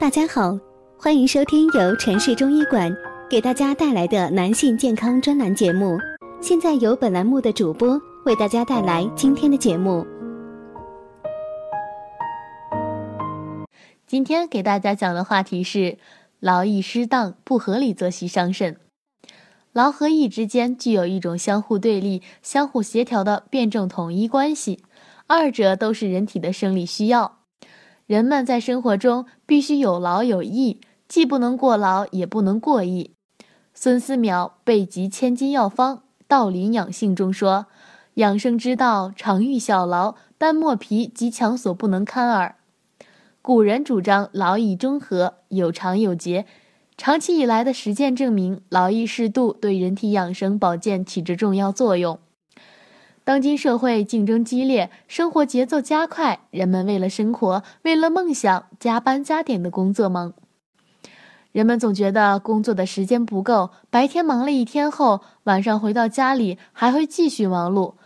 大家好，欢迎收听由城市中医馆给大家带来的男性健康专栏节目。现在由本栏目的主播为大家带来今天的节目。今天给大家讲的话题是劳逸失当、不合理作息伤肾。劳和逸之间具有一种相互对立、相互协调的辩证统一关系，二者都是人体的生理需要。人们在生活中必须有劳有逸，既不能过劳，也不能过逸。孙思邈《备急千金药方·道林养性》中说：“养生之道，常欲小劳，但莫疲极强所不能堪耳。”古人主张劳逸中和，有长有节，长期以来的实践证明，劳逸适度对人体养生保健起着重要作用。当今社会竞争激烈，生活节奏加快，人们为了生活，为了梦想，加班加点的工作忙。人们总觉得工作的时间不够，白天忙了一天后，晚上回到家里还会继续忙碌，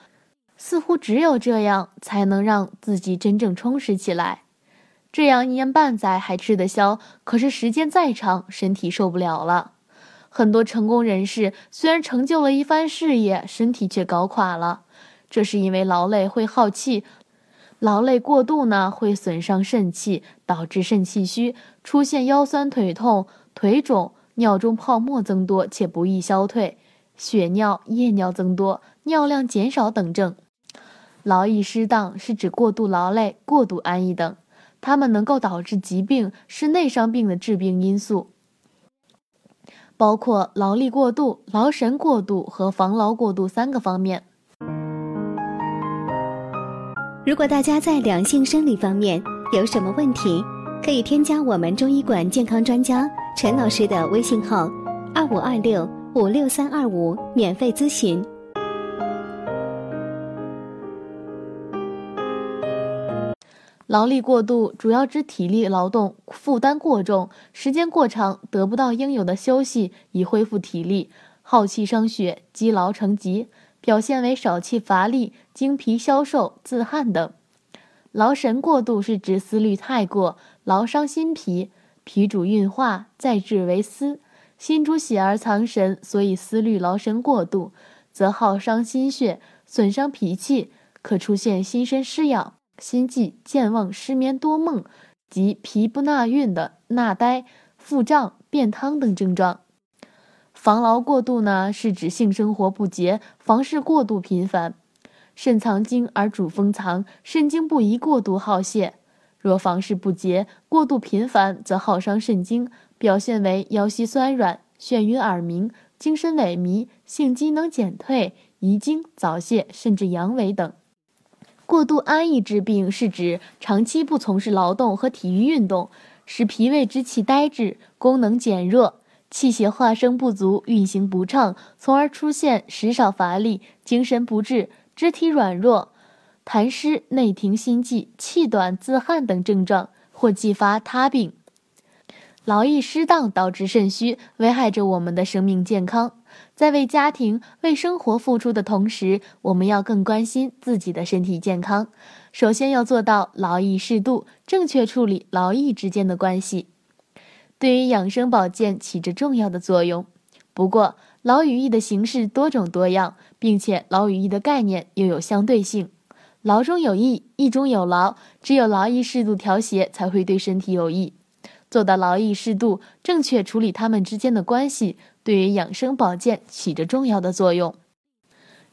似乎只有这样才能让自己真正充实起来。这样一年半载还吃得消，可是时间再长，身体受不了了。很多成功人士虽然成就了一番事业，身体却搞垮了。这是因为劳累会耗气，劳累过度呢会损伤肾气，导致肾气虚，出现腰酸腿痛、腿肿、尿中泡沫增多且不易消退、血尿、夜尿增多、尿量减少等症。劳逸失当是指过度劳累、过度安逸等，它们能够导致疾病，是内伤病的致病因素，包括劳力过度、劳神过度和防劳过度三个方面。如果大家在两性生理方面有什么问题，可以添加我们中医馆健康专家陈老师的微信号：二五二六五六三二五，免费咨询。劳力过度主要指体力劳动负担过重，时间过长，得不到应有的休息以恢复体力，耗气伤血，积劳成疾。表现为少气乏力、精疲消瘦、自汗等。劳神过度是指思虑太过，劳伤心脾，脾主运化，再治为思，心主血而藏神，所以思虑劳神过度，则耗伤心血，损伤脾气，可出现心身失养、心悸、健忘、失眠多梦及脾不纳运的纳呆、腹胀、便汤等症状。防劳过度呢，是指性生活不洁，房事过度频繁。肾藏精而主封藏，肾精不宜过度耗泄。若房事不洁，过度频繁，则耗伤肾精，表现为腰膝酸软、眩晕耳鸣、精神萎靡、性机能减退、遗精、早泄，甚至阳痿等。过度安逸之病，是指长期不从事劳动和体育运动，使脾胃之气呆滞，功能减弱。气血化生不足，运行不畅，从而出现食少乏力、精神不振、肢体软弱、痰湿、内停心悸、气短、自汗等症状，或继发他病。劳逸失当导致肾虚，危害着我们的生命健康。在为家庭、为生活付出的同时，我们要更关心自己的身体健康。首先要做到劳逸适度，正确处理劳逸之间的关系。对于养生保健起着重要的作用。不过，劳与逸的形式多种多样，并且劳与逸的概念又有相对性。劳中有逸，逸中有劳，只有劳逸适度调谐，才会对身体有益。做到劳逸适度，正确处理它们之间的关系，对于养生保健起着重要的作用。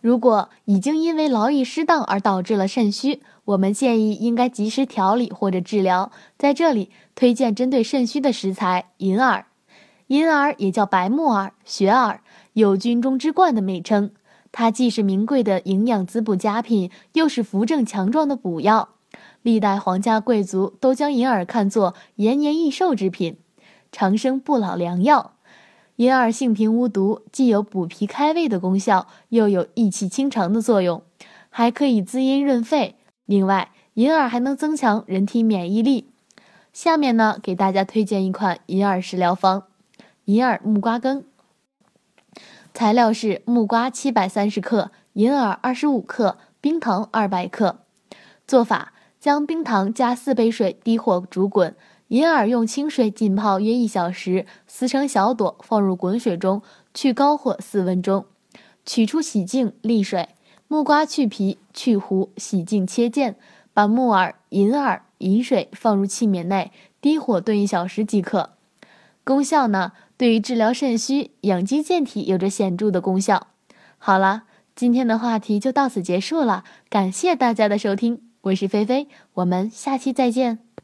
如果已经因为劳逸失当而导致了肾虚，我们建议应该及时调理或者治疗。在这里推荐针对肾虚的食材银耳。银耳也叫白木耳、雪耳，有“军中之冠”的美称。它既是名贵的营养滋补佳品，又是扶正强壮的补药。历代皇家贵族都将银耳看作延年益寿之品，长生不老良药。银耳性平无毒，既有补脾开胃的功效，又有益气清肠的作用，还可以滋阴润肺。另外，银耳还能增强人体免疫力。下面呢，给大家推荐一款银耳食疗方：银耳木瓜羹。材料是木瓜七百三十克，银耳二十五克，冰糖二百克。做法：将冰糖加四杯水，低火煮滚。银耳用清水浸泡约一小时，撕成小朵，放入滚水中，去高火四分钟，取出洗净沥水。木瓜去皮去核，洗净切件，把木耳、银耳、银水放入器皿内，低火炖一小时即可。功效呢？对于治疗肾虚、养精健体有着显著的功效。好了，今天的话题就到此结束了，感谢大家的收听，我是菲菲，我们下期再见。